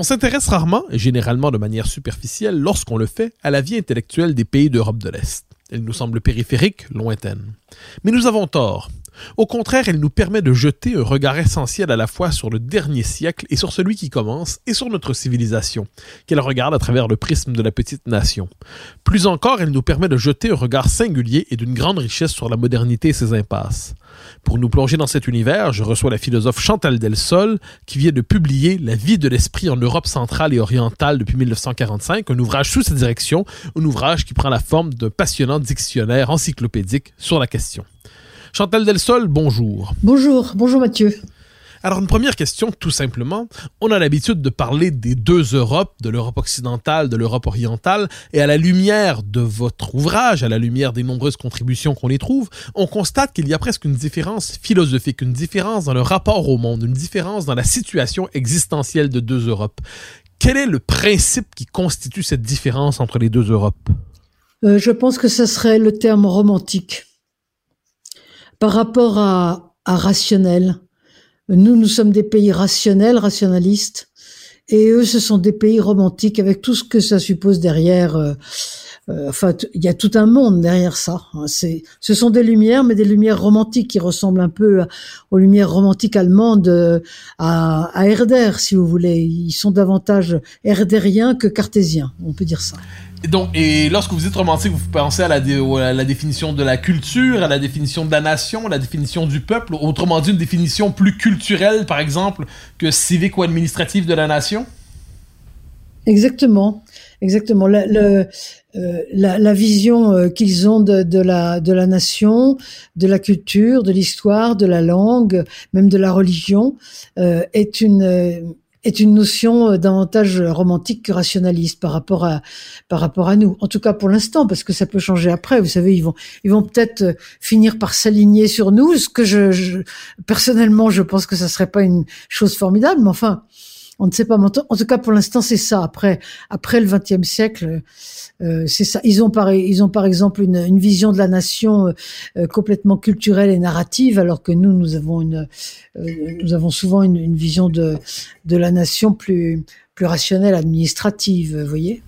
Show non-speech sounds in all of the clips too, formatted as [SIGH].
On s'intéresse rarement, et généralement de manière superficielle, lorsqu'on le fait, à la vie intellectuelle des pays d'Europe de l'Est. Elle nous semble périphérique, lointaine. Mais nous avons tort. Au contraire, elle nous permet de jeter un regard essentiel à la fois sur le dernier siècle et sur celui qui commence, et sur notre civilisation, qu'elle regarde à travers le prisme de la petite nation. Plus encore, elle nous permet de jeter un regard singulier et d'une grande richesse sur la modernité et ses impasses. Pour nous plonger dans cet univers, je reçois la philosophe Chantal Delsol, qui vient de publier La vie de l'esprit en Europe centrale et orientale depuis 1945, un ouvrage sous cette direction, un ouvrage qui prend la forme d'un passionnant dictionnaire encyclopédique sur la question. Chantal Delsol, bonjour. Bonjour, bonjour Mathieu. Alors, une première question, tout simplement. On a l'habitude de parler des deux Europes, de l'Europe occidentale, de l'Europe orientale, et à la lumière de votre ouvrage, à la lumière des nombreuses contributions qu'on y trouve, on constate qu'il y a presque une différence philosophique, une différence dans le rapport au monde, une différence dans la situation existentielle de deux Europes. Quel est le principe qui constitue cette différence entre les deux Europes? Euh, Je pense que ce serait le terme romantique. Par rapport à, à rationnel, nous, nous sommes des pays rationnels, rationalistes, et eux, ce sont des pays romantiques avec tout ce que ça suppose derrière. Euh, euh, enfin, il y a tout un monde derrière ça. Hein. Ce sont des lumières, mais des lumières romantiques qui ressemblent un peu aux lumières romantiques allemandes euh, à, à Herder, si vous voulez. Ils sont davantage herdériens que cartésiens, on peut dire ça. Donc, et lorsque vous dites romantique, vous pensez à la, définition de la culture, à la définition de la nation, à la définition du peuple, autrement dit une définition plus culturelle, par exemple, que civique ou administrative de la nation? Exactement, exactement. La, euh, vision euh, qu'ils ont de, de, la, de la nation, de la culture, de l'histoire, de la langue, même de la religion, euh, est une est une notion euh, davantage romantique que rationaliste par rapport à par rapport à nous. En tout cas pour l'instant, parce que ça peut changer après. Vous savez, ils vont ils vont peut-être euh, finir par s'aligner sur nous. Ce que je, je, personnellement, je pense que ça serait pas une chose formidable, mais enfin, on ne sait pas. En tout cas, pour l'instant, c'est ça. Après, après le XXe siècle, euh, c'est ça. Ils ont par, ils ont par exemple une, vision de la nation euh, complètement culturelle et narrative, alors que nous, nous avons une, euh, nous avons souvent une, une, vision de de la nation plus plus rationnelle, administrative. Vous voyez.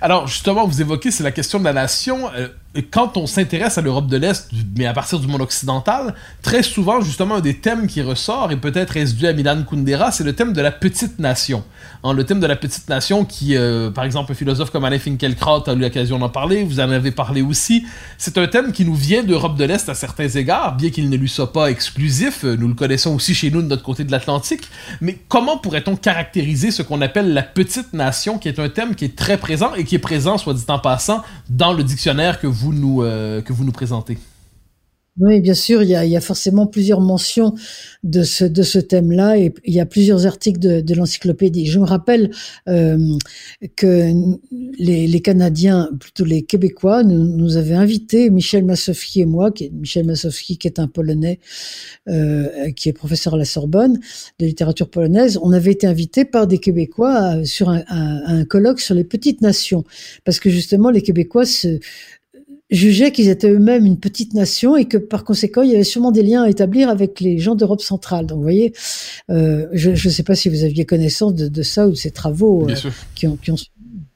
Alors justement, vous évoquez, c'est la question de la nation quand on s'intéresse à l'Europe de l'Est, mais à partir du monde occidental, très souvent, justement, un des thèmes qui ressort, et peut-être est dû à Milan Kundera, c'est le thème de la petite nation. Hein, le thème de la petite nation qui, euh, par exemple, un philosophe comme Alain Finkielkraut a eu l'occasion d'en parler, vous en avez parlé aussi. C'est un thème qui nous vient d'Europe de l'Est à certains égards, bien qu'il ne lui soit pas exclusif, euh, nous le connaissons aussi chez nous de notre côté de l'Atlantique, mais comment pourrait-on caractériser ce qu'on appelle la petite nation, qui est un thème qui est très présent et qui est présent, soit dit en passant, dans le dictionnaire que vous nous, euh, que vous nous présentez. Oui, bien sûr, il y a, forcément plusieurs mentions de ce, de ce thème-là et il y a plusieurs articles de, l'encyclopédie. Je me rappelle euh, que les, Canadiens, plutôt les Québécois, nous, avaient invité, Michel Massowski et moi, Michel Massowski qui est un Polonais, euh, qui est professeur à la Sorbonne de littérature polonaise, on avait été invités par des Québécois sur un colloque sur les petites nations, parce que justement les Québécois se jugeaient qu'ils étaient eux-mêmes une petite nation et que par conséquent il y avait sûrement des liens à établir avec les gens d'Europe centrale. Donc vous voyez, euh, je ne sais pas si vous aviez connaissance de, de ça ou de ces travaux euh, qui, ont, qui ont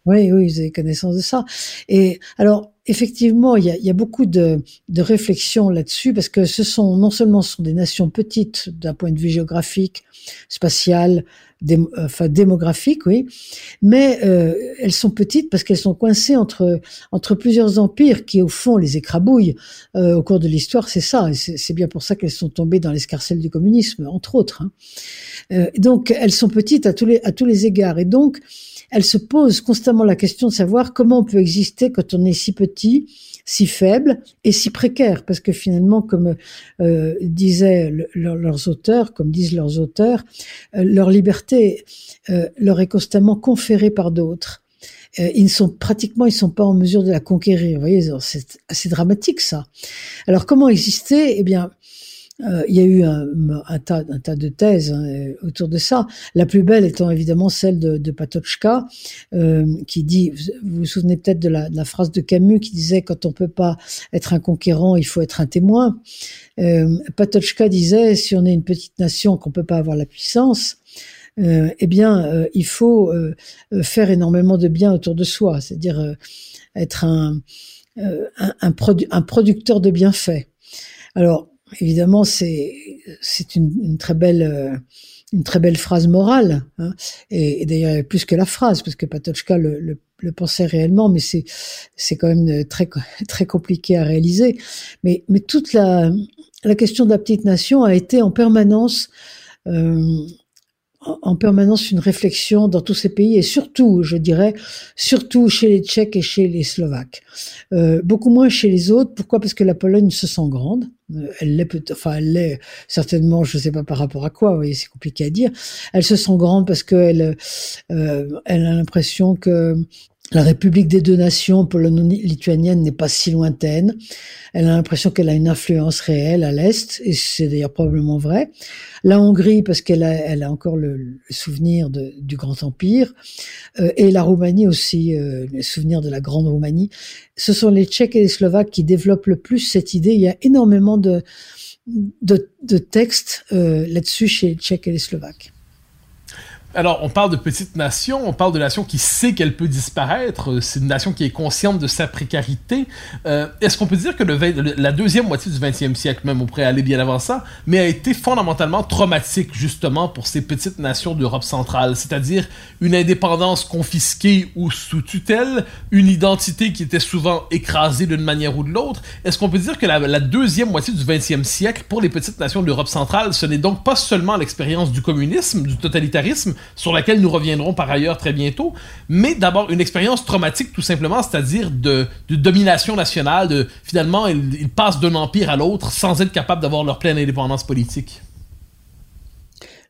oui, oui, vous avez connaissance de ça. Et alors, effectivement, il y a, il y a beaucoup de, de réflexions là-dessus parce que ce sont non seulement ce sont des nations petites d'un point de vue géographique, spatial, enfin démographiques, oui, mais euh, elles sont petites parce qu'elles sont coincées entre entre plusieurs empires qui au fond les écrabouillent euh, au cours de l'histoire. C'est ça, c'est bien pour ça qu'elles sont tombées dans l'escarcelle du communisme, entre autres. Hein. Euh, donc elles sont petites à tous les à tous les égards et donc elles se posent constamment la question de savoir comment on peut exister quand on est si petit si faible et si précaire, parce que finalement, comme euh, disaient leurs auteurs, comme disent leurs auteurs, euh, leur liberté euh, leur est constamment conférée par d'autres. Euh, ils ne sont pratiquement, ils sont pas en mesure de la conquérir. Vous voyez, c'est assez dramatique ça. Alors comment exister? Eh bien, euh, il y a eu un, tas, de thèses hein, autour de ça. La plus belle étant évidemment celle de, Patochka, euh, qui dit, vous vous souvenez peut-être de la, phrase de Camus qui disait quand on peut pas être un conquérant, il faut être un témoin. Euh, Patochka disait si on est une petite nation, qu'on peut pas avoir la puissance. Eh bien, il faut faire énormément de bien autour de soi, c'est-à-dire être un, un producteur de bienfaits. Alors, évidemment, c'est c'est une, une, très belle euh, une très belle phrase morale, hein. et, d'ailleurs plus que la phrase, parce que Patochka le, le, le pensait réellement, mais c'est c'est quand même très [LAUGHS] très compliqué à réaliser. Mais mais toute la la question de la petite nation a été en permanence euh, en permanence une réflexion dans tous ces pays et surtout, je dirais, surtout chez les Tchèques et chez les Slovaques. Euh, beaucoup moins chez les autres. Pourquoi? Parce que la Pologne se sent grande. Euh, elle l'est, enfin, elle l'est certainement. Je ne sais pas par rapport à quoi. Vous voyez, c'est compliqué à dire. Elle se sent grande parce qu'elle, euh, elle a l'impression que la République des deux nations polono-lituanienne n'est pas si lointaine. Elle a l'impression qu'elle a une influence réelle à l'Est, et c'est d'ailleurs probablement vrai. La Hongrie, parce qu'elle a, elle a encore le, souvenir de, du Grand Empire, euh, et la Roumanie aussi, euh, le souvenir de la Grande Roumanie. Ce sont les Tchèques et les Slovaques qui développent le plus cette idée. Il y a énormément de, de, de textes euh, là-dessus chez les Tchèques et les Slovaques. Alors, on parle de petite nation, on parle de nation qui sait qu'elle peut disparaître, c'est une nation qui est consciente de sa précarité. Euh, Est-ce qu'on peut dire que la deuxième moitié du 20e siècle, même on pourrait aller bien avant ça, mais a été fondamentalement traumatique justement pour ces petites nations d'Europe centrale, c'est-à-dire une indépendance confisquée ou sous tutelle, une identité qui était souvent écrasée d'une manière ou de l'autre. Est-ce qu'on peut dire que la, la, deuxième moitié du 20e siècle, pour les petites nations d'Europe centrale, ce n'est donc pas seulement l'expérience du communisme, du totalitarisme, sur laquelle nous reviendrons par ailleurs très bientôt, mais d'abord une expérience traumatique tout simplement, c'est-à-dire de, domination nationale, de finalement ils, passent d'un empire à l'autre sans être capables d'avoir leur pleine indépendance politique.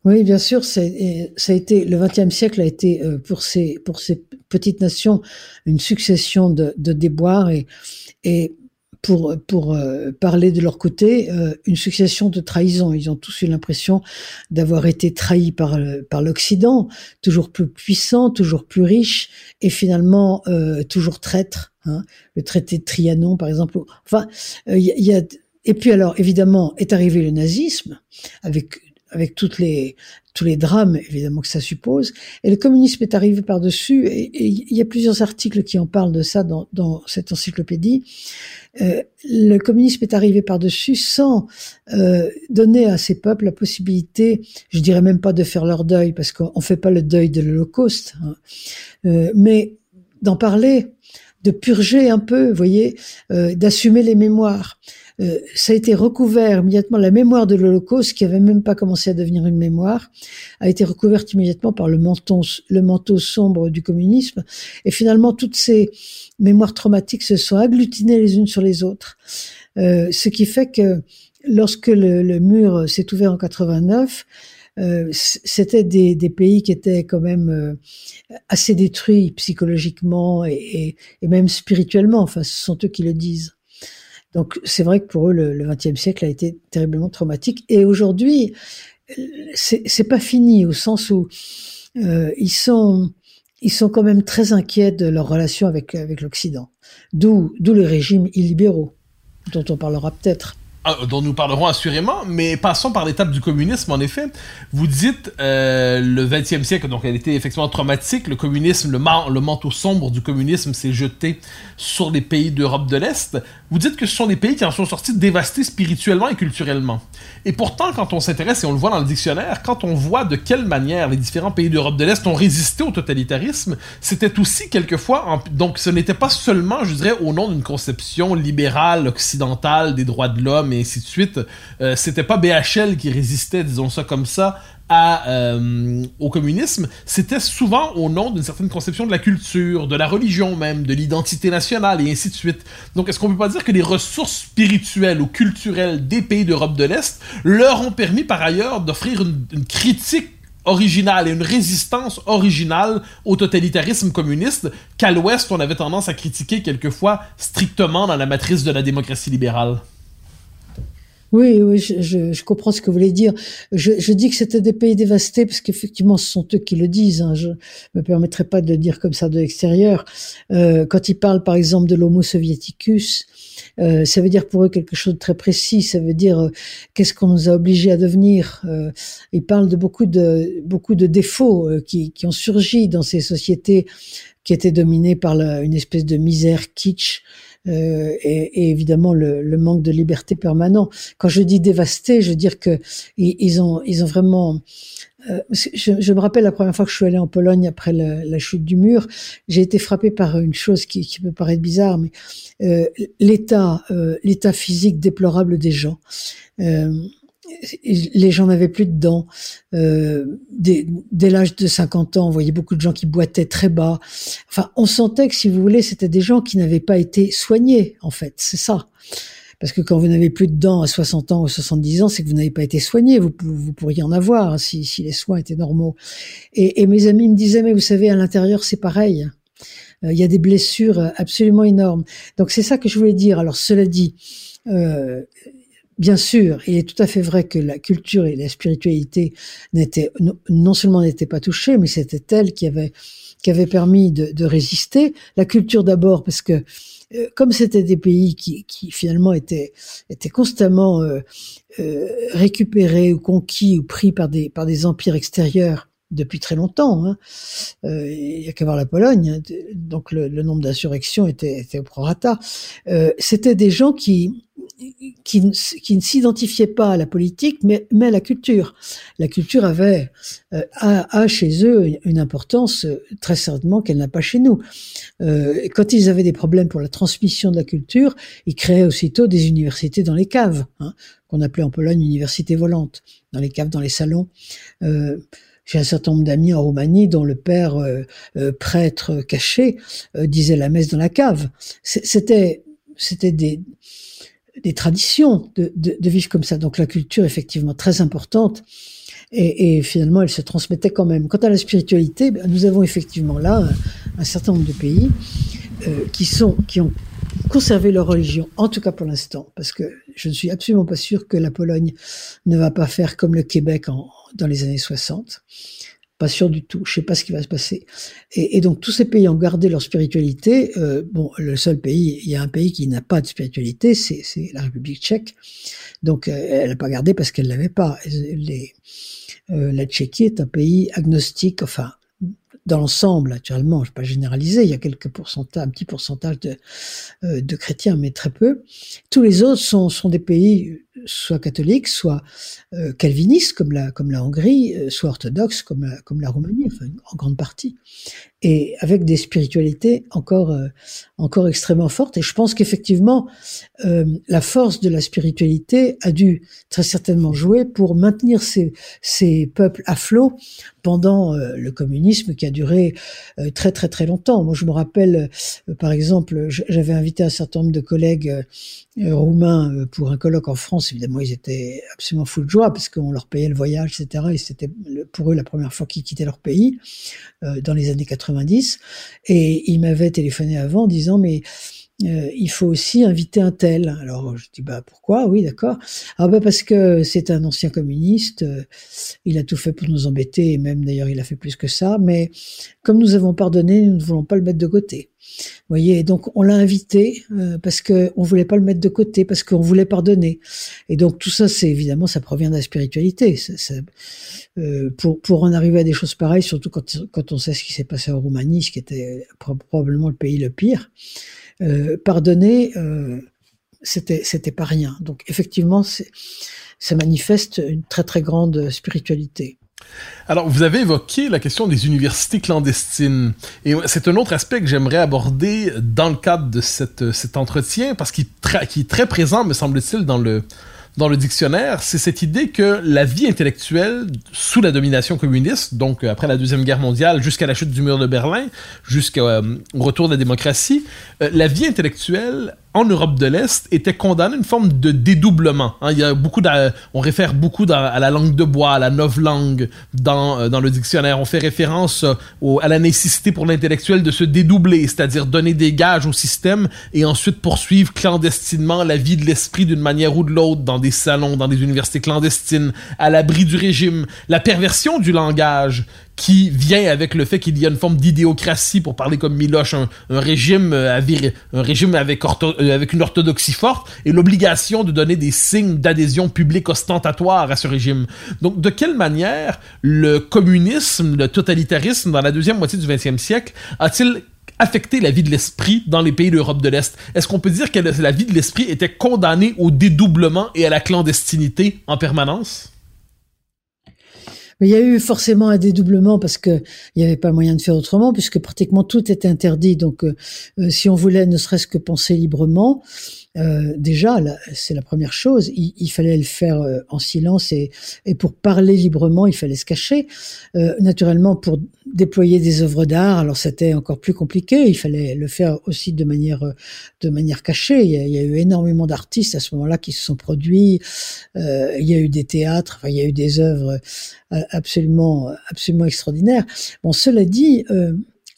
Oui, bien sûr, ça a été le XXe siècle a été euh, pour ces pour ces petites nations une succession de, déboires et pour, pour euh, parler de leur côté, euh, une succession de trahisons. Ils ont tous eu l'impression d'avoir été trahis par, euh, par l'Occident, toujours plus puissant, toujours plus riche, et finalement euh, toujours traître. Hein. Le traité de Trianon, par exemple. Enfin, il y, y, a... Et puis alors, évidemment, est arrivé le nazisme, avec avec toutes les, tous les drames évidemment que ça suppose. Et le communisme est arrivé par-dessus, et il y a plusieurs articles qui en parlent de ça dans, dans cette encyclopédie. Euh, le communisme est arrivé par-dessus sans euh, donner à ces peuples la possibilité, je dirais même pas de faire leur deuil, parce qu'on fait pas le deuil de l'Holocauste, hein, euh, mais d'en parler, de purger un peu, vous voyez, euh, d'assumer les mémoires. Euh, ça a été recouvert immédiatement, la mémoire de l'Holocauste, qui avait même pas commencé à devenir une mémoire, a été recouverte immédiatement par le manteau, le manteau sombre du communisme. Et finalement, toutes ces mémoires traumatiques se sont agglutinées les unes sur les autres. Euh, ce qui fait que lorsque le, le mur s'est ouvert en 89, euh, c'était des, des, pays qui étaient quand même euh, assez détruits psychologiquement et, et, et, même spirituellement. Enfin, ce sont eux qui le disent. Donc c'est vrai que pour eux, le XXe siècle a été terriblement traumatique. Et aujourd'hui, c'est pas fini au sens où euh, ils sont quand même très inquiets de leur relation avec avec l'Occident. D'où d'où les régimes illibéraux dont on parlera peut-être. Ah, dont nous parlerons assurément, mais passons par l'étape du communisme, en effet. Vous dites, euh, le 20e siècle, donc elle était effectivement traumatique, le communisme, le, manteau sombre du communisme s'est jeté sur les pays d'Europe de l'Est. Vous dites que ce sont des pays qui en sont sortis dévastés spirituellement et culturellement. Et pourtant, quand on s'intéresse, et on le voit dans le dictionnaire, quand on voit de quelle manière les différents pays d'Europe de l'Est ont résisté au totalitarisme, c'était aussi quelquefois, donc ce n'était pas seulement, je dirais, au nom d'une conception libérale, occidentale des droits de l'homme, et ainsi de suite. Euh, c'était pas BHL qui résistait, disons ça comme ça, à, euh, au communisme, c'était souvent au nom d'une certaine conception de la culture, de la religion même, de l'identité nationale et ainsi de suite. Donc est-ce qu'on peut pas dire que les ressources spirituelles ou culturelles des pays d'Europe de l'Est leur ont permis par ailleurs d'offrir une, une critique originale et une résistance originale au totalitarisme communiste qu'à l'Ouest on avait tendance à critiquer quelquefois strictement dans la matrice de la démocratie libérale? Oui, oui, je, je, je, comprends ce que vous voulez dire. Je, je dis que c'était des pays dévastés parce qu'effectivement, ce sont eux qui le disent. Hein. Je me permettrai pas de le dire comme ça de l'extérieur. Euh, quand ils parlent, par exemple, de l'Homo soviéticus, euh, ça veut dire pour eux quelque chose de très précis. Ça veut dire euh, qu'est-ce qu'on nous a obligés à devenir. Euh, ils parlent de beaucoup de beaucoup de défauts euh, qui, qui ont surgi dans ces sociétés qui étaient dominées par la, une espèce de misère kitsch euh, et, et, évidemment le, le, manque de liberté permanent. Quand je dis dévasté, je veux dire que ils, ont ils ont vraiment. Euh, je, je, me rappelle la première fois que je suis allée en Pologne après la, la chute du mur, j'ai été frappée par une chose qui, qui peut paraître bizarre, mais euh, l'état euh, l'état physique déplorable des gens. Les gens n'avaient plus de dents. Euh, dès, dès l'âge de 50 ans, on voyait beaucoup de gens qui boitaient très bas. Enfin, on sentait que, si vous voulez, c'était des gens qui n'avaient pas été soignés, en fait. C'est ça. Parce que quand vous n'avez plus de dents à 60 ans ou 70 ans, c'est que vous n'avez pas été soigné. Vous, vous pourriez en avoir hein, si, si, les soins étaient normaux. Et, et, mes amis me disaient, mais vous savez, à l'intérieur, c'est pareil. Euh, il y a des blessures absolument énormes. Donc c'est ça que je voulais dire. Alors cela dit, euh, Bien sûr, il est tout à fait vrai que la culture et la spiritualité n'étaient non seulement n'étaient pas touchées, mais c'était elle qui avait qui avait permis de, de résister. La culture d'abord parce que euh, comme c'était des pays qui, qui, finalement étaient étaient constamment euh, euh, récupérés ou conquis ou pris par des par des empires extérieurs depuis très longtemps. Hein. Euh, il y a qu'à voir la Pologne, hein. donc le, le nombre d'insurrections était, était au prorata. Euh, C'était des gens qui qui, ne s'identifiaient pas à la politique, mais, mais à la culture. La culture avait euh, a, a, chez eux une importance euh, très certainement qu'elle n'a pas chez nous. Euh, quand ils avaient des problèmes pour la transmission de la culture, ils créaient aussitôt des universités dans les caves, hein, qu'on appelait en Pologne universités volantes, dans les caves, dans les salons. J'ai un certain nombre d'amis en Roumanie dont le père euh, euh, prêtre caché euh, disait la messe dans la cave. C'était c'était des des traditions de, de, de, vivre comme ça. Donc la culture effectivement très importante et, et, finalement elle se transmettait quand même. Quant à la spiritualité, ben, nous avons effectivement là un, un certain nombre de pays euh, qui sont qui ont conservé leur religion, en tout cas pour l'instant, parce que je ne suis absolument pas sûr que la Pologne ne va pas faire comme le Québec en, dans les années 60. Pas sûr du tout. Je sais pas ce qui va se passer. Et, donc tous ces pays ont gardé leur spiritualité. Euh, bon, le seul pays, il y a un pays qui n'a pas de spiritualité, c'est la République tchèque. Donc euh, elle n'a pas gardé parce qu'elle l'avait pas. Euh, la Tchéquie est un pays agnostique, enfin dans l'ensemble, naturellement, je ne vais pas généraliser, il y a quelques pourcentages, un petit pourcentage de, chrétiens, mais très peu. Tous les autres sont des pays soit catholiques, soit euh, calvinistes comme la comme la Hongrie, euh, soit orthodoxes comme la, comme la Roumanie, en grande partie, et avec des spiritualités encore euh, encore extrêmement fortes. Et je pense qu'effectivement la force de la spiritualité a dû très certainement jouer pour maintenir ces ces peuples à flot pendant le communisme qui a duré très très très longtemps. Moi je me rappelle par exemple, j'avais invité un certain nombre de collègues roumains pour un colloque en France évidemment, ils étaient absolument fous de joie parce qu'on leur payait le voyage, etc. Et c'était pour eux la première fois qu'ils quittaient leur pays euh, dans les années 90. Et ils m'avaient téléphoné avant en disant mais euh, il faut aussi inviter un tel. Alors je dis bah pourquoi? Oui, d'accord. Ah bah parce que c'est un ancien communiste, euh, il a tout fait pour nous embêter et même d'ailleurs il a fait plus que ça. Mais comme nous avons pardonné, nous ne voulons pas le mettre de côté. Vous voyez, donc on l'a invité euh, parce que on voulait pas le mettre de côté, parce qu'on voulait pardonner. Et donc tout ça, c'est évidemment, ça provient de la spiritualité. euh, pour pour en arriver à des choses pareilles, surtout quand quand on sait ce qui s'est passé en Roumanie, ce qui était probablement le pays le pire. Euh, pardonner, euh, c'était c'était pas rien. Donc effectivement, ça manifeste une très très grande spiritualité. Alors, vous avez évoqué la question des universités clandestines. Et c'est un autre aspect que j'aimerais aborder dans le cadre de cet entretien, parce qu'il qui est très présent, me semble-t-il, dans le, dans le dictionnaire, c'est cette idée que la vie intellectuelle, sous la domination communiste, donc après la Deuxième Guerre mondiale, jusqu'à la chute du mur de Berlin, jusqu'au euh, retour de la démocratie, euh, la vie intellectuelle en Europe de l'Est était condamné à une forme de dédoublement. Hein. y a beaucoup on réfère beaucoup à la langue de bois, à la langue dans, euh, dans le dictionnaire. On fait référence euh, à la nécessité pour l'intellectuel de se dédoubler, c'est-à-dire donner des gages au système et ensuite poursuivre clandestinement la vie de l'esprit d'une manière ou de l'autre dans des salons, dans des universités clandestines, à l'abri du régime. La perversion du langage qui vient avec le fait qu'il y a une forme d'idéocratie, pour parler comme Miloche, un, régime, euh, euh, avec une orthodoxie forte, et l'obligation de donner des signes d'adhésion publique ostentatoire à ce régime. Donc, de quelle manière le communisme, le totalitarisme dans la deuxième moitié du XXe siècle a-t-il affecté la vie de l'esprit dans les pays d'Europe de l'Est? Est-ce qu'on peut dire que la vie de l'esprit était condamnée au dédoublement et à la clandestinité en permanence? Mais il y a eu forcément un dédoublement parce que il n'y avait pas moyen de faire autrement, puisque pratiquement tout était interdit. Donc, euh, euh, si on voulait ne serait-ce que penser librement, euh, déjà, c'est la première chose. Il, fallait le faire euh, en silence et, et, pour parler librement, il fallait se cacher. Euh, naturellement, pour déployer des œuvres d'art, alors c'était encore plus compliqué. Il fallait le faire aussi de manière de manière cachée. Il y a, il eu énormément d'artistes à ce moment-là qui se sont produits. Euh, il y a eu des théâtres, enfin, il y a eu des œuvres absolument absolument extraordinaires. Bon, cela dit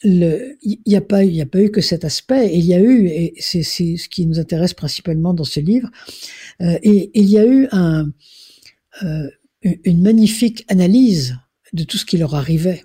il n'y a pas il a pas eu que cet aspect. Il y a eu et c'est ce qui nous intéresse principalement dans ce livre euh, et, il y a eu un, euh, une magnifique analyse de tout ce qui leur arrivait.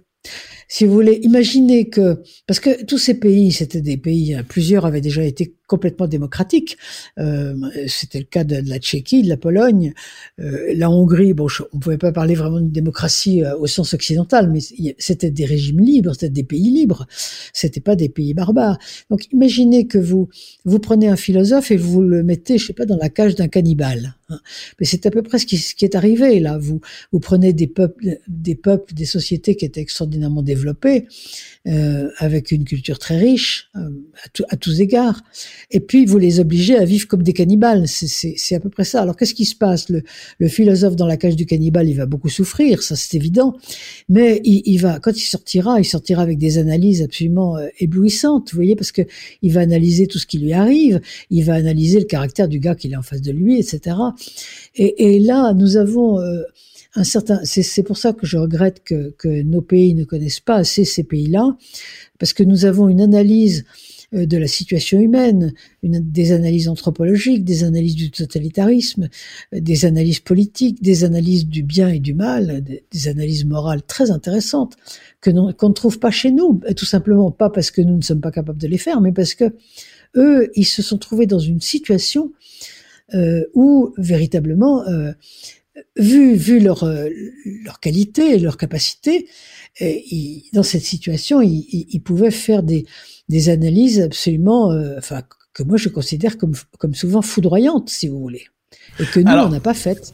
Si vous voulez imaginer que parce que tous ces pays c'était des pays plusieurs avaient déjà été complètement démocratique. Euh, C'était le cas de, la Tchéquie, de la Pologne, euh, la Hongrie. Bon, on pouvait pas parler vraiment de démocratie euh, au sens occidental, mais c'était des régimes libres, c'était des pays libres. C'était pas des pays barbares. Donc, imaginez que vous vous prenez un philosophe et vous le mettez, je sais pas, dans la cage d'un cannibale. Hein. Mais c'est à peu près ce qui, ce qui, est arrivé là. Vous vous prenez des peuples, des peuples, des sociétés qui étaient extraordinairement développées, euh, avec une culture très riche euh, à, à tous égards et puis vous les obligez à vivre comme des cannibales. C'est à peu près ça. Alors qu'est-ce qui se passe? Le, le, philosophe dans la cage du cannibale, il va beaucoup souffrir, ça c'est évident, mais il, il, va, quand il sortira, il sortira avec des analyses absolument euh, éblouissantes, vous voyez, parce que il va analyser tout ce qui lui arrive, il va analyser le caractère du gars qu'il est en face de lui, etc. Et, et là, nous avons euh, un certain. C'est pour ça que je regrette que, que nos pays ne connaissent pas assez ces pays-là, parce que nous avons une analyse de la situation humaine, des analyses anthropologiques, des analyses du totalitarisme, euh, des analyses politiques, des analyses du bien et du mal, des, analyses morales très intéressantes que qu'on ne trouve pas chez nous, tout simplement pas parce que nous ne sommes pas capables de les faire, mais parce que eux, ils se sont trouvés dans une situation euh, où véritablement, euh, vu, vu leur, qualité et leur capacité, dans cette situation, ils, pouvaient faire des, des analyses absolument, euh, enfin, que moi je considère comme, comme souvent foudroyantes, si vous voulez, et que nous, on n'a pas faites.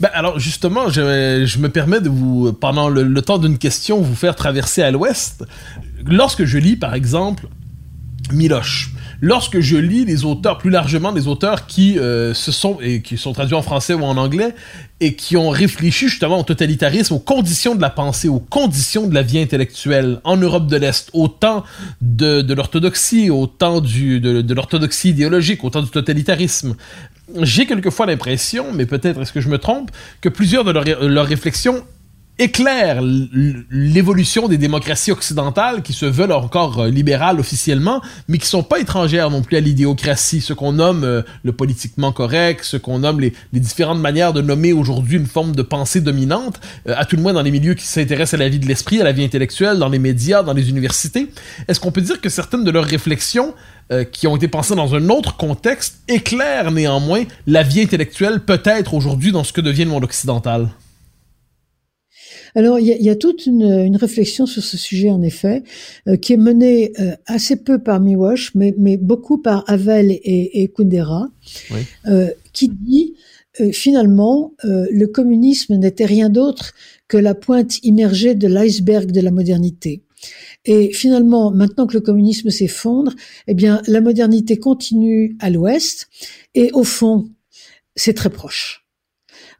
Ben alors justement, je, je, me permets de vous, pendant le, le temps d'une question, vous faire traverser à l'ouest. Lorsque je lis, par exemple, Miloche, lorsque je lis les auteurs, plus largement des auteurs qui euh, se sont et qui sont traduits en français ou en anglais et qui ont réfléchi justement au totalitarisme, aux conditions de la pensée, aux conditions de la vie intellectuelle en Europe de l'Est, au temps de, l'orthodoxie, au temps du, de, l'orthodoxie idéologique, au temps du totalitarisme. J'ai quelquefois l'impression, mais peut-être est-ce que je me trompe, que plusieurs de leurs réflexions éclaire l'évolution des démocraties occidentales qui se veulent encore euh, libérales officiellement, mais qui sont pas étrangères non plus à l'idéocratie, ce qu'on nomme euh, le politiquement correct, ce qu'on nomme les, différentes manières de nommer aujourd'hui une forme de pensée dominante, euh, à tout le moins dans les milieux qui s'intéressent à la vie de l'esprit, à la vie intellectuelle, dans les médias, dans les universités. Est-ce qu'on peut dire que certaines de leurs réflexions qui ont été pensées dans un autre contexte éclairent néanmoins la vie intellectuelle peut-être aujourd'hui dans ce que devient le monde occidental? Alors, il y a, y a, toute une, une, réflexion sur ce sujet, en effet, euh, qui est menée euh, assez peu par Miwash, mais, mais beaucoup par Havel et, et Kundera, oui. euh, qui dit euh, finalement, le communisme n'était rien d'autre que la pointe immergée de l'iceberg de la modernité. Et finalement, maintenant que le communisme s'effondre, eh bien, la modernité continue à l'ouest, et au fond, c'est très proche.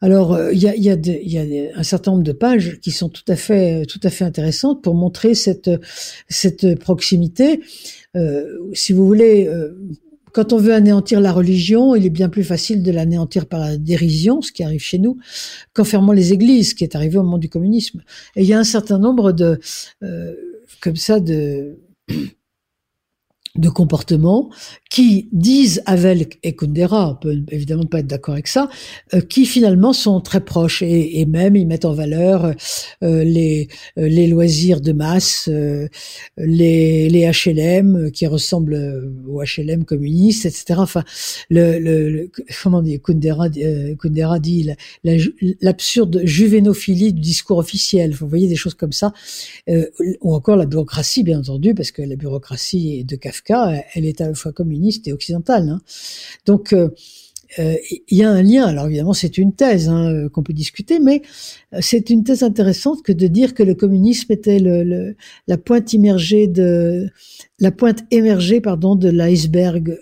Alors, euh, il y, a, y, a y, a, un certain nombre de pages qui sont tout à fait, tout à fait intéressantes pour montrer cette, cette proximité. Euh, si vous voulez, euh, quand on veut anéantir la religion, il est bien plus facile de l'anéantir par la dérision, ce qui arrive chez nous, qu'en fermant les églises, ce qui est arrivé au moment du communisme. Et il y a un certain nombre de, euh, comme ça, de de comportements qui disent Havel et Kundera, on peut évidemment pas être d'accord avec ça, euh, qui finalement sont très proches et, et, même ils mettent en valeur euh, les, euh, les loisirs de masse, euh, les, les HLM qui ressemblent aux HLM communistes, etc. Enfin, le, le, comment dire, Kundera, Kundera dit l'absurde la, juvénophilie du discours officiel. Vous voyez des choses comme ça, ou encore la bureaucratie, bien entendu, parce que la bureaucratie de Kafka, elle est à la fois commune et occidentale. Hein. Donc euh, euh, il y a un lien. Alors évidemment, c'est une thèse hein, euh, qu'on peut discuter, mais c'est une thèse intéressante que de dire que le communisme était la pointe immergée de la pointe émergée, pardon, de l'iceberg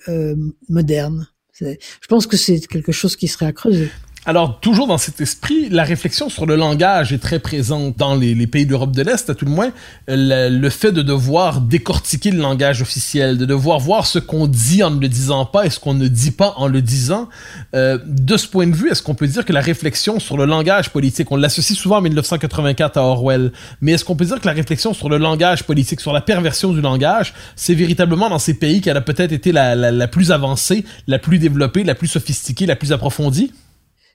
moderne. Je pense que c'est quelque chose qui serait à creuser. Alors, toujours dans cet esprit, la réflexion sur le langage est très présente dans les, pays d'Europe de l'Est, à tout le moins. Le, fait de devoir décortiquer le langage officiel, de devoir voir ce qu'on dit en ne le disant pas et ce qu'on ne dit pas en le disant. Euh, de ce point de vue, est-ce qu'on peut dire que la réflexion sur le langage politique, on l'associe souvent en 1984 à Orwell, mais est-ce qu'on peut dire que la réflexion sur le langage politique, sur la perversion du langage, c'est véritablement dans ces pays qu'elle a peut-être été la plus avancée, la plus développée, la plus sophistiquée, la plus approfondie?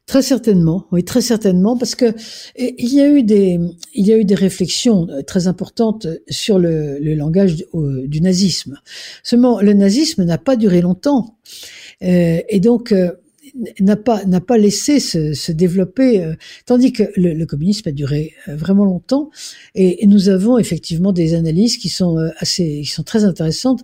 Très certainement, oui, très certainement, parce que il y a eu des, il y a eu des réflexions euh, très importantes sur le, le langage du, du, nazisme. Seulement, le nazisme n'a pas duré longtemps, euh, et donc euh, n'a pas n'a pas laissé se, se développer, euh, tandis que le, le, communisme a duré euh, vraiment longtemps, et, et, nous avons effectivement des analyses qui sont assez, qui sont très intéressantes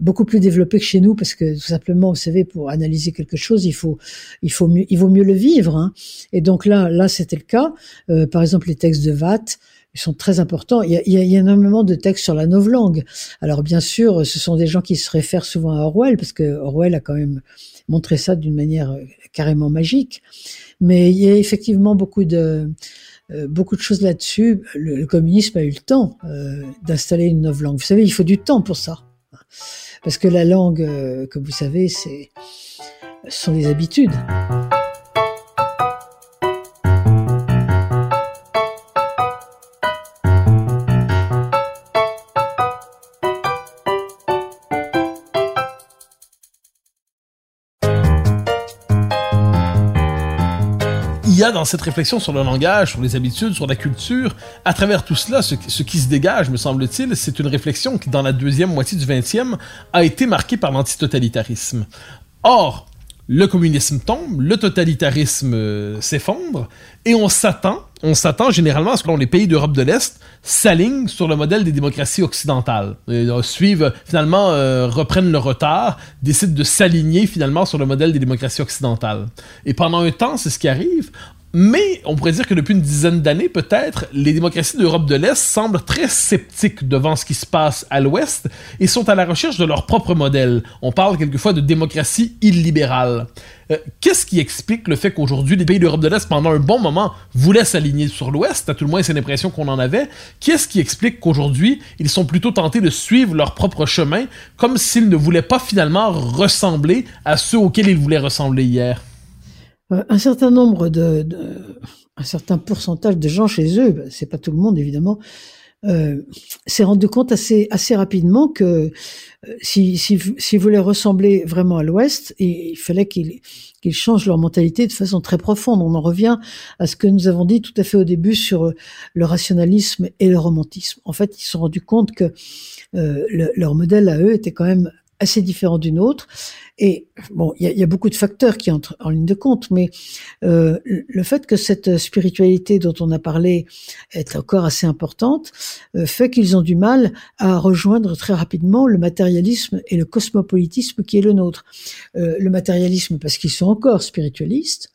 beaucoup plus développé que chez nous parce que tout simplement, vous savez, pour analyser quelque chose, il faut, il faut mieux, il vaut mieux le vivre. Hein. Et donc là, là, c'était le cas. Euh, par exemple, les textes de Watt, ils sont très importants. Il y, a, il y a énormément de textes sur la novlangue. Alors bien sûr, ce sont des gens qui se réfèrent souvent à Orwell parce que Orwell a quand même montré ça d'une manière euh, carrément magique. Mais il y a effectivement beaucoup de euh, beaucoup de choses là-dessus. Le, le, communisme a eu le temps euh, d'installer une novlangue. Vous savez, il faut du temps pour ça. Parce que la langue, euh, comme vous savez, c'est, ce sont des habitudes. Dans cette réflexion sur le langage, sur les habitudes, sur la culture, à travers tout cela, ce, qui se dégage, me semble-t-il, c'est une réflexion qui, dans la deuxième moitié du 20e, a été marquée par l'antitotalitarisme. Or, le communisme tombe, le totalitarisme euh, s'effondre, et on s'attend, on s'attend généralement à ce que les pays d'Europe de l'Est s'alignent sur le modèle des démocraties occidentales, euh, suivent finalement euh, reprennent le retard, décident de s'aligner finalement sur le modèle des démocraties occidentales. Et pendant un temps, c'est ce qui arrive. Mais on pourrait dire que depuis une dizaine d'années, peut-être, les démocraties d'Europe de l'Est semblent très sceptiques devant ce qui se passe à l'Ouest et sont à la recherche de leur propre modèle. On parle quelquefois de démocratie illibérale. Euh, Qu'est-ce qui explique le fait qu'aujourd'hui, les pays d'Europe de l'Est, pendant un bon moment, voulaient s'aligner sur l'Ouest? À tout le moins, c'est l'impression qu'on en avait. Qu'est-ce qui explique qu'aujourd'hui, ils sont plutôt tentés de suivre leur propre chemin, comme s'ils ne voulaient pas finalement ressembler à ceux auxquels ils voulaient ressembler hier? Un certain nombre de, de, un certain pourcentage de gens chez eux, c'est pas tout le monde évidemment, euh, s'est rendu compte assez assez rapidement que euh, si si s'ils voulaient ressembler vraiment à l'Ouest, il fallait qu'ils qu'ils changent leur mentalité de façon très profonde. On en revient à ce que nous avons dit tout à fait au début sur le rationalisme et le romantisme. En fait, ils se sont rendus compte que euh, leur modèle à eux était quand même assez différent d'une autre. Et bon, il y a, y a, beaucoup de facteurs qui entrent en ligne de compte, mais euh, le fait que cette spiritualité dont on a parlé est encore assez importante euh, fait qu'ils ont du mal à rejoindre très rapidement le matérialisme et le cosmopolitisme qui est le nôtre. Euh, le matérialisme parce qu'ils sont encore spiritualistes,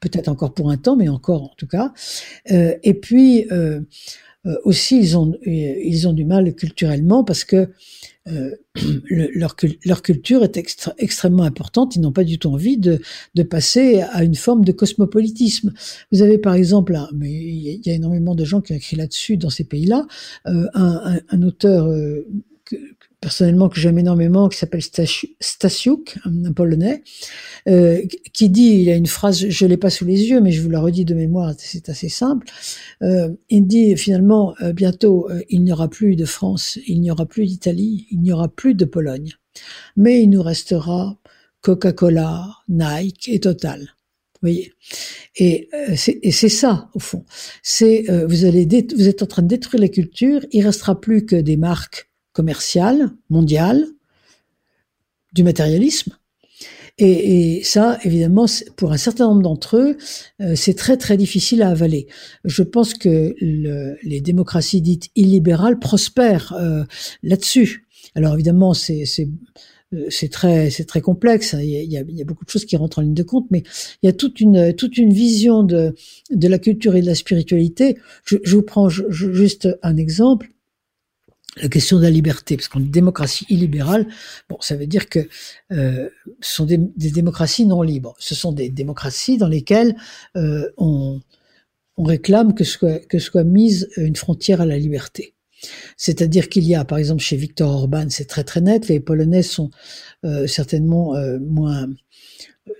peut-être encore pour un temps, mais encore en tout cas. Euh, et puis euh, aussi, ils ont ils ont du mal culturellement parce que euh, [CLEARS THROAT] leur, leur, culture est extrêmement importante. Ils n'ont pas du tout envie de, de, passer à une forme de cosmopolitisme. Vous avez par exemple, mais il y a énormément de gens qui ont écrit là-dessus dans ces pays-là, euh, un, un, un, auteur euh, personnellement que j'aime énormément, qui s'appelle Stasiuk, un polonais, euh, qui dit, il a une phrase, je l'ai pas sous les yeux, mais je vous la redis de mémoire, c'est assez simple. Euh, il dit finalement, euh, bientôt, euh, il n'y aura plus de France, il n'y aura plus d'Italie, il n'y aura plus de Pologne, mais il nous restera Coca-Cola, Nike et Total. Vous voyez et c'est ça au fond. C'est vous allez vous êtes en train de détruire la culture. Il restera plus que des marques commercial, mondial, du matérialisme. Et, ça, évidemment, pour un certain nombre d'entre eux, euh, c'est très très difficile à avaler. Je pense que le, les démocraties dites illibérales prospèrent euh, là-dessus. Alors évidemment, c'est euh, c'est très c'est très complexe. Il y, a, il y, a, beaucoup de choses qui rentrent en ligne de compte, mais il y a toute une toute une vision de de la culture et de la spiritualité. Je vous prends juste un exemple la question de la liberté, parce dit démocratie illibérale, bon, ça veut dire que euh, ce sont des, démocraties non libres. Ce sont des démocraties dans lesquelles euh, on, réclame que soit, que soit mise une frontière à la liberté. C'est-à-dire qu'il y a, par exemple, chez Viktor Orban, c'est très très net, les Polonais sont euh, certainement moins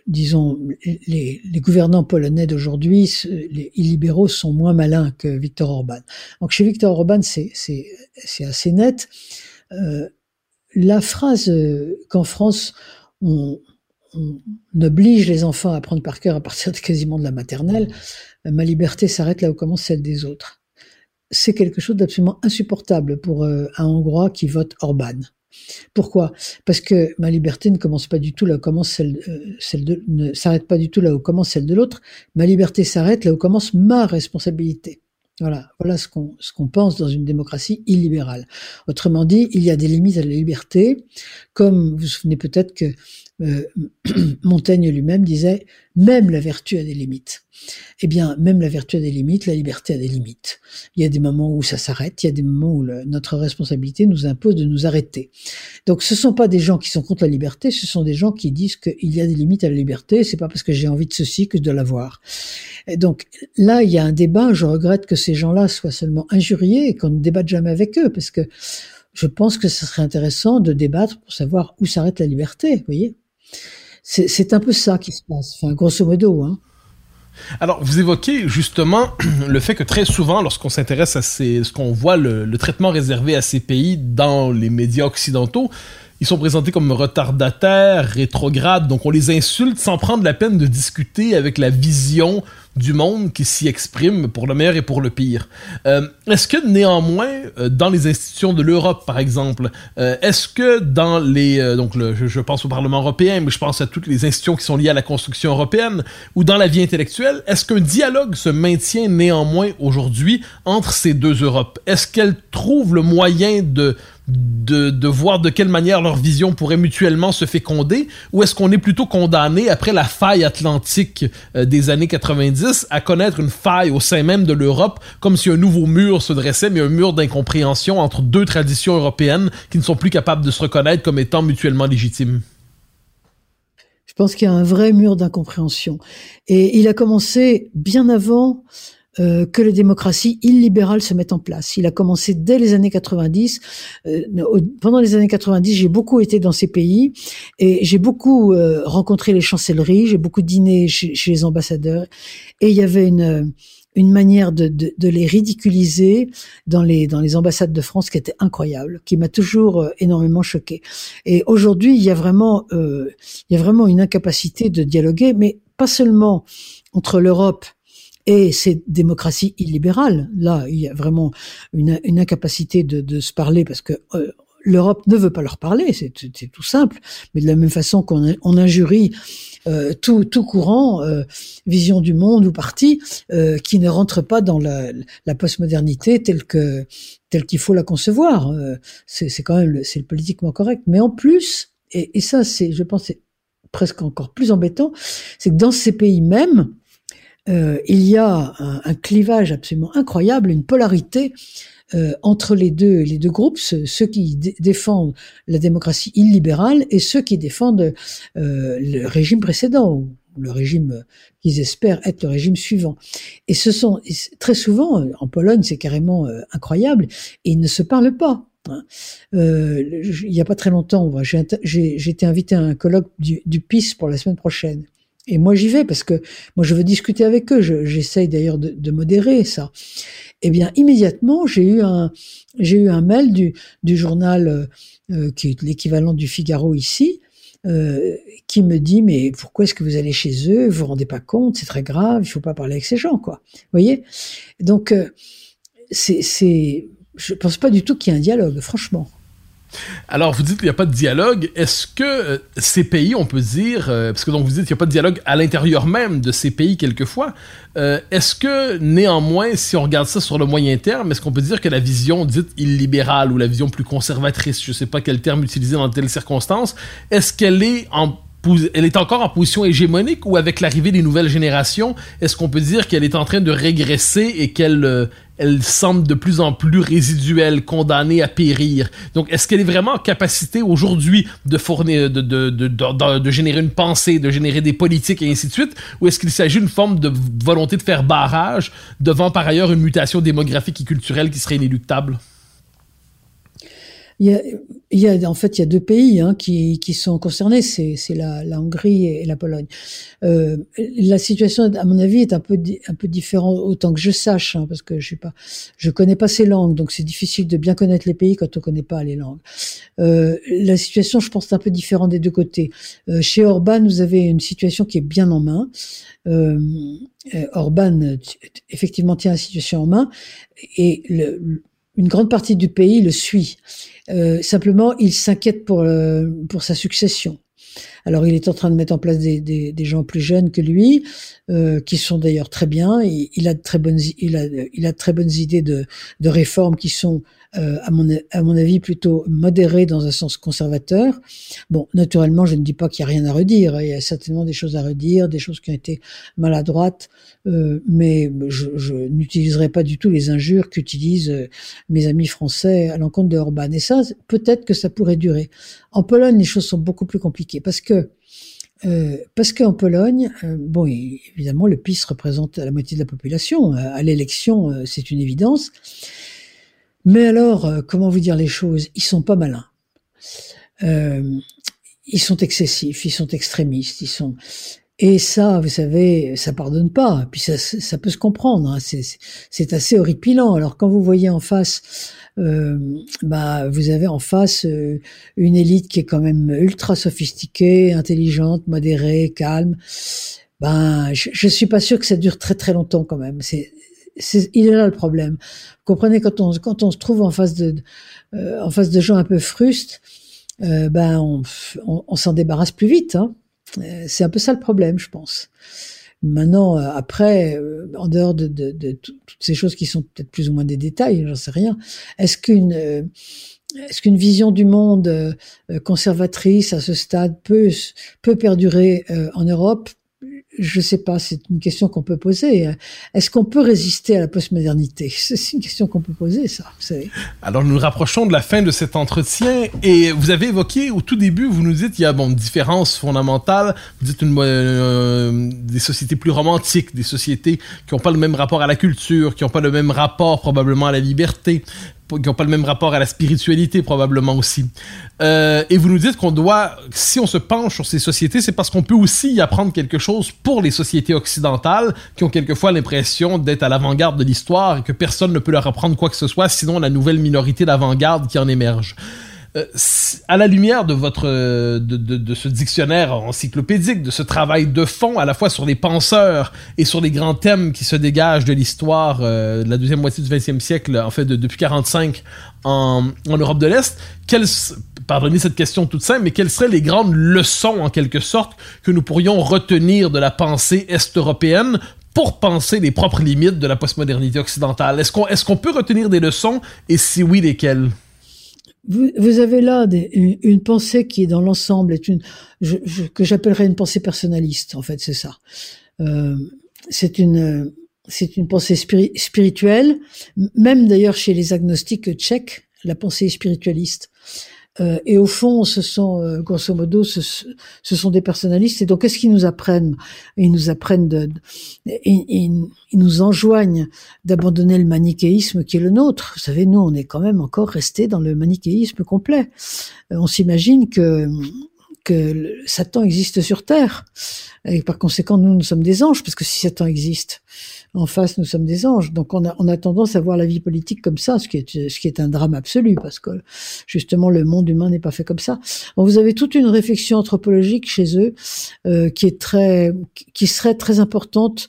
disons, les, les, gouvernants polonais d'aujourd'hui, les illibéraux sont moins malins que Viktor Orban. Donc chez Viktor Orban, c'est assez net. Euh, la phrase euh, qu'en France, on, on, oblige les enfants à apprendre par cœur à partir de quasiment de la maternelle, euh, ma liberté s'arrête là où commence celle des autres. C'est quelque chose d'absolument insupportable pour euh, un Hongrois qui vote Orban. Pourquoi? Parce que ma liberté ne commence pas du tout là où commence celle, euh, de, s'arrête pas du tout là où commence celle de l'autre. Ma liberté s'arrête là où commence ma responsabilité. Voilà, voilà ce qu'on ce qu'on pense dans une démocratie illibérale. Autrement dit, il y a des limites à la liberté, comme vous vous souvenez peut-être que euh, [CLEARS THROAT] Montaigne lui-même disait même la vertu a des limites. Eh bien, même la vertu a des limites, la liberté a des limites. Il y a des moments où ça s'arrête, il y a des moments où notre responsabilité nous impose de nous arrêter. Donc, ce sont pas des gens qui sont contre la liberté, ce sont des gens qui disent qu'il y a des limites à la liberté. C'est pas parce que j'ai envie de ceci que je dois l'avoir. Donc là, il y a un débat. Je regrette que ces gens-là soient seulement injuriés et qu'on ne débatte jamais avec eux, parce que je pense que ce serait intéressant de débattre pour savoir où s'arrête la liberté. Vous voyez c'est un peu ça qui se passe, grosso modo. Hein. Alors, vous évoquez justement [CLEARS THROAT] le fait que très souvent, lorsqu'on s'intéresse à ces, ce qu'on voit le, le, traitement réservé à ces pays dans les médias occidentaux, ils sont présentés comme retardataires, rétrogrades, donc on les insulte sans prendre la peine de discuter avec la vision du monde qui s'y exprime pour le meilleur et pour le pire. Euh, est-ce que néanmoins, euh, dans les institutions de l'Europe, par exemple, euh, est-ce que dans les... Euh, donc le, je, je, pense au Parlement européen, mais je pense à toutes les institutions qui sont liées à la construction européenne, ou dans la vie intellectuelle, est-ce qu'un dialogue se maintient néanmoins aujourd'hui entre ces deux Europes? Est-ce qu'elles trouvent le moyen de de, voir de quelle manière leur vision pourrait mutuellement se féconder, ou est-ce qu'on est plutôt condamné, après la faille atlantique euh, des années 90, à connaître une faille au sein même de l'Europe, comme si un nouveau mur se dressait, mais un mur d'incompréhension entre deux traditions européennes qui ne sont plus capables de se reconnaître comme étant mutuellement légitimes? Je pense qu'il y a un vrai mur d'incompréhension. Et il a commencé bien avant euh, que les démocraties illibérales se mettent en place. Il a commencé dès les années 90. Euh, pendant les années 90, j'ai beaucoup été dans ces pays et j'ai beaucoup euh, rencontré les chancelleries, j'ai beaucoup dîné chez, les ambassadeurs et il y avait une une manière de, de, de, les ridiculiser dans les dans les ambassades de France qui était incroyable, qui m'a toujours euh, énormément choqué. Et aujourd'hui, il y a vraiment euh, il y a vraiment une incapacité de dialoguer, mais pas seulement entre l'Europe et ces démocraties illibérales. Là, il y a vraiment une, une incapacité de, de, se parler parce que euh, l'Europe ne veut pas leur parler, c'est tout simple. Mais de la même façon qu'on on injurie euh, tout, tout courant, euh, vision du monde ou parti, euh, qui ne rentre pas dans la, la postmodernité telle que telle qu'il faut la concevoir. Euh, c'est quand même c'est le politiquement correct. Mais en plus, et, ça c'est, je pense, presque encore plus embêtant, c'est que dans ces pays mêmes, euh, il y a un, clivage absolument incroyable, une polarité euh, entre les deux, les deux groupes, ceux, qui défendent la démocratie illibérale et ceux qui défendent euh, le régime précédent ou le régime qu'ils espèrent être le régime suivant. Et ce sont très souvent en Pologne, c'est carrément euh, incroyable, et ils ne se parlent pas. Hein. Euh, il n'y a pas très longtemps, j'ai été invité à un colloque du, du PIS pour la semaine prochaine. Et moi j'y vais parce que moi je veux discuter avec eux. J'essaye d'ailleurs de, modérer ça. Eh bien immédiatement j'ai eu un j'ai eu un mail du du journal euh, euh, qui est l'équivalent du Figaro ici euh, qui me dit mais pourquoi est-ce que vous allez chez eux? Vous vous rendez pas compte? C'est très grave. Il faut pas parler avec ces gens quoi. Vous voyez? Donc euh, c'est c'est je pense pas du tout qu'il y ait un dialogue franchement alors, vous dites qu'il n'y a pas de dialogue. Est-ce que euh, ces pays, on peut dire, euh, parce que donc vous dites qu'il n'y a pas de dialogue à l'intérieur même de ces pays quelquefois, euh, est-ce que néanmoins, si on regarde ça sur le moyen terme, est-ce qu'on peut dire que la vision dite illibérale ou la vision plus conservatrice, je ne sais pas quel terme utiliser dans telles circonstances, est-ce qu'elle est encore en position hégémonique ou avec l'arrivée des nouvelles générations, est-ce qu'on peut dire qu'elle est en train de régresser et qu'elle elle semble de plus en plus résiduelle, condamnée à périr. Donc, est-ce qu'elle est vraiment en capacité aujourd'hui de fournir, de, de, de, de, générer une pensée, de générer des politiques et ainsi de suite, ou est-ce qu'il s'agit d'une forme de volonté de faire barrage devant par ailleurs une mutation démographique et culturelle qui serait inéluctable? Il y a, en fait, il y a deux pays hein, qui, sont concernés, c'est, la, Hongrie et la Pologne. Euh, la situation, à mon avis, est un peu, différente, autant que je sache, hein, parce que je suis pas, je connais pas ces langues, donc c'est difficile de bien connaître les pays quand on connaît pas les langues. Euh, la situation, je pense, est un peu différente des deux côtés. Euh, chez Orban, vous avez une situation qui est bien en main. Orban, effectivement, tient la situation en main, et le, une grande partie du pays le suit. Euh, simplement, il s'inquiète pour, euh, pour sa succession. Alors, il est en train de mettre en place des, des, des gens plus jeunes que lui, euh, qui sont d'ailleurs très bien. Il, il, a de très bonnes, il a, il a de très bonnes idées de, de réformes qui sont euh, à, mon, à mon avis, plutôt modéré dans un sens conservateur. Bon, naturellement, je ne dis pas qu'il n'y a rien à redire. Il y a certainement des choses à redire, des choses qui ont été maladroites, euh, mais je, je n'utiliserai pas du tout les injures qu'utilisent euh, mes amis français à l'encontre de Orban. Et ça, peut-être que ça pourrait durer. En Pologne, les choses sont beaucoup plus compliquées parce que euh, parce qu'en Pologne, euh, bon, évidemment, le PIS représente la moitié de la population. À l'élection, euh, c'est une évidence. Mais alors, euh, comment vous dire les choses? Ils sont pas malins. Euh, ils sont excessifs, ils sont extrémistes, ils sont. Et ça, vous savez, ça pardonne pas. Puis ça, ça peut se comprendre. Hein. C'est assez horripilant. Alors quand vous voyez en face, euh, bah, vous avez en face euh, une élite qui est quand même ultra sophistiquée, intelligente, modérée, calme. Ben, je, je suis pas sûr que ça dure très très longtemps quand même. C'est il est là le problème. Vous comprenez quand on se trouve en face de euh, en face de gens un peu frustes, euh, ben on, s'en débarrasse plus vite. Hein. Euh, c'est un peu ça le problème, je pense. Maintenant, euh, après, en dehors de, toutes ces choses qui sont peut-être plus ou moins des détails, j'en sais rien. Est-ce qu'une est-ce qu'une vision du monde conservatrice à ce stade peut perdurer en Europe? Je sais pas, c'est une question qu'on peut poser. Est-ce qu'on peut résister à la postmodernité? C'est une question qu'on peut poser, ça. Alors, nous nous rapprochons de la fin de cet entretien et vous avez évoqué au tout début, vous nous dites qu'il y a bon, une différence fondamentale. Vous dites une, euh, des sociétés plus romantiques, des sociétés qui n'ont pas le même rapport à la culture, qui n'ont pas le même rapport probablement à la liberté qui ont pas le même rapport à la spiritualité probablement aussi. Euh, et vous nous dites qu'on doit, si on se penche sur ces sociétés, c'est parce qu'on peut aussi y apprendre quelque chose pour les sociétés occidentales qui ont quelquefois l'impression d'être à l'avant-garde de l'histoire et que personne ne peut leur apprendre quoi que ce soit, sinon la nouvelle minorité d'avant-garde qui en émerge. Euh, à la lumière de votre de, de, ce dictionnaire encyclopédique, de ce travail de fond à la fois sur les penseurs et sur les grands thèmes qui se dégagent de l'histoire euh, de la deuxième moitié du XXe siècle, en fait de, depuis 45 en, en Europe de l'Est, quelles pardonnez cette question toute simple, mais quelles seraient les grandes leçons en quelque sorte que nous pourrions retenir de la pensée est-européenne pour penser les propres limites de la postmodernité occidentale? Est-ce qu'on est-ce qu'on peut retenir des leçons? Et si oui, lesquelles? Vous, vous, avez là des, une, pensée qui dans l'ensemble est une je, je, que j'appellerais une pensée personnaliste en fait c'est ça. Euh, c'est une c'est une pensée spiri spirituelle même d'ailleurs chez les agnostiques tchèques la pensée spiritualiste euh, et au fond, ce sont, euh, grosso modo, ce, ce, sont des personnalistes. Et donc, qu'est-ce qu'ils nous apprennent? Ils nous apprennent de, ils, nous enjoignent d'abandonner le manichéisme qui est le nôtre. Vous savez, nous, on est quand même encore resté dans le manichéisme complet. Euh, on s'imagine que que Satan existe sur Terre. Et par conséquent, nous, nous sommes des anges, parce que si Satan existe, en face, nous sommes des anges. Donc on a, on tendance à voir la vie politique comme ça, ce qui est, un drame absolu, parce que justement le monde humain n'est pas fait comme ça. Vous avez toute une réflexion anthropologique chez eux euh, qui serait très importante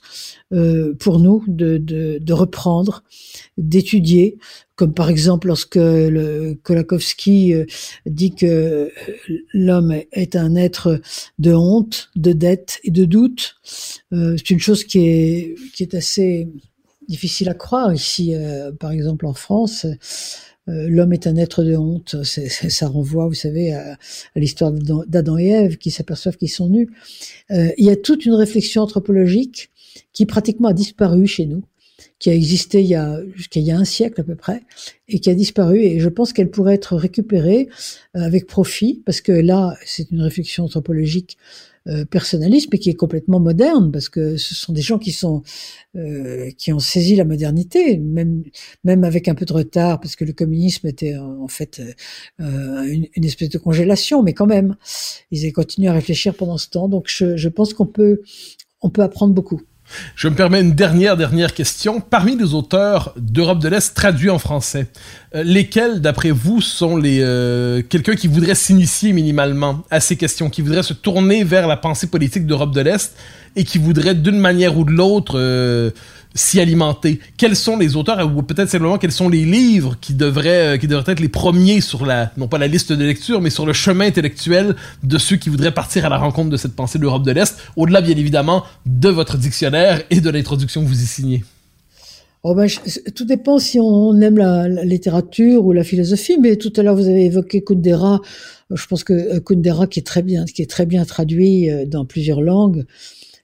euh, pour nous de reprendre, d'étudier, comme par exemple lorsque le Kolakowski euh, dit que l'homme est un être de honte, de dette et de doute. Euh, c'est une chose qui est assez difficile à croire ici, euh, par exemple en France. L'homme est un être de honte. ça renvoie, vous savez, à, l'histoire d'Adam et Ève qui s'aperçoivent qu'ils sont nus. il y a toute une réflexion anthropologique qui pratiquement a disparu chez nous, qui a existé jusqu'à il y a un siècle à peu près, et qui a disparu. Et je pense qu'elle pourrait être récupérée euh, avec profit, parce que là, c'est une réflexion anthropologique euh, personnaliste, mais qui est complètement moderne, parce que ce sont des gens qui sont euh, qui ont saisi la modernité, même même avec un peu de retard, parce que le communisme était en fait euh, une, une, espèce de congélation, mais quand même, ils ont continué à réfléchir pendant ce temps. Donc je, je pense qu'on peut on peut apprendre beaucoup. Je me permets une dernière, dernière question. Parmi les auteurs d'Europe de l'Est traduits en français, euh, lesquels, d'après vous, sont les euh, quelqu'un qui voudrait s'initier minimalement à ces questions, qui voudrait se tourner vers la pensée politique d'Europe de l'Est et qui voudrait, d'une manière ou de l'autre, euh, s'y alimenter. Quels sont les auteurs, ou peut-être simplement quels sont les livres qui devraient, euh, qui devraient être les premiers sur la, non pas la liste de lecture, mais sur le chemin intellectuel de ceux qui voudraient partir à la rencontre de cette pensée de l'Europe de l'Est, au-delà bien évidemment de votre dictionnaire et de l'introduction que vous y signez? Oh ben, tout dépend si on aime la, la, littérature ou la philosophie, mais tout à l'heure vous avez évoqué Kundera. Je pense que euh, Kundera, qui est très bien, qui est très bien traduit euh, dans plusieurs langues,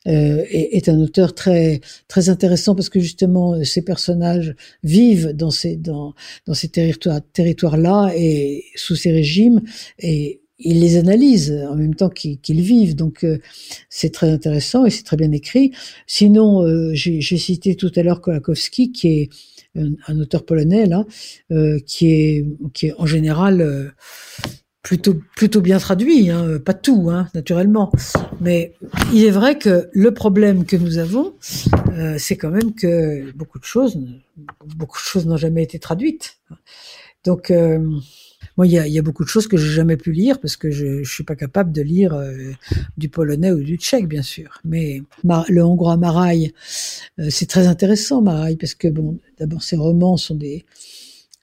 euh, est, est, un auteur très très intéressant parce que justement ces personnages vivent dans ces dans dans ces territoires territoires là et sous ces régimes et ils les analysent en même temps qu'ils vivent. Donc euh, c'est très intéressant et c'est très bien écrit. Sinon, euh, j'ai cité tout à l'heure Kolakowski, qui est un, auteur polonais là, euh, qui est qui est en général plutôt plutôt bien traduit, hein, pas tout, hein, naturellement. Mais il est vrai que le problème que nous avons, euh, c'est quand même que beaucoup de choses, beaucoup de choses n'ont jamais été traduites. Donc euh, moi, il y a, y a, beaucoup de choses que j'ai jamais pu lire parce que je, je suis pas capable de lire euh, du polonais ou du tchèque, bien sûr. Mais le hongrois Maraï, euh, c'est très intéressant, Maraï, parce que bon, d'abord ses romans sont des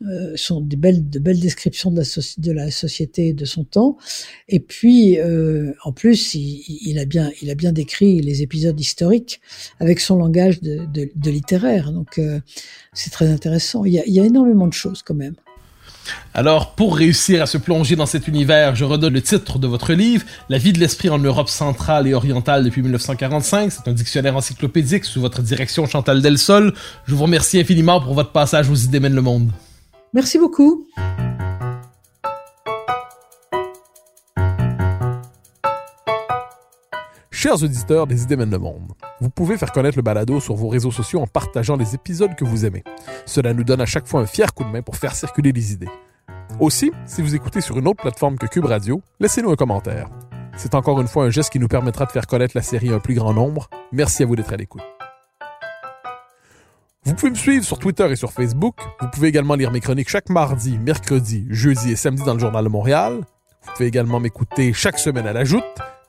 euh, sont des belles, de belles descriptions de la, société de son temps. Et puis, euh, en plus, il, il, a bien, il a bien décrit les épisodes historiques avec son langage de, de, de littéraire. Donc, euh, c'est très intéressant. Il y, a, il y a énormément de choses quand même. Alors, pour réussir à se plonger dans cet univers, je redonne le titre de votre livre, La vie de l'esprit en Europe centrale et orientale depuis 1945. C'est un dictionnaire encyclopédique sous votre direction, Chantal Delsol. Je vous remercie infiniment pour votre passage aux idées mènent le monde. Merci beaucoup. Chers auditeurs des idées mènent le monde, vous pouvez faire connaître le balado sur vos réseaux sociaux en partageant les épisodes que vous aimez. Cela nous donne à chaque fois un fier coup de main pour faire circuler les idées. Aussi, si vous écoutez sur une autre plateforme que Cube Radio, laissez-nous un commentaire. C'est encore une fois un geste qui nous permettra de faire connaître la série à un plus grand nombre. Merci à vous d'être à l'écoute. Vous pouvez me suivre sur Twitter et sur Facebook. Vous pouvez également lire mes chroniques chaque mardi, mercredi, jeudi et samedi dans le Journal de Montréal. Vous pouvez également m'écouter chaque semaine à la Joute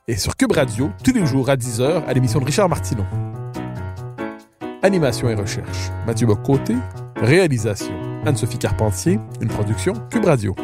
et sur Cube Radio tous les jours à 10h à l'émission de Richard Martineau. Animation et recherche, Mathieu Bocoté. Réalisation, Anne-Sophie Carpentier. Une production Cube Radio.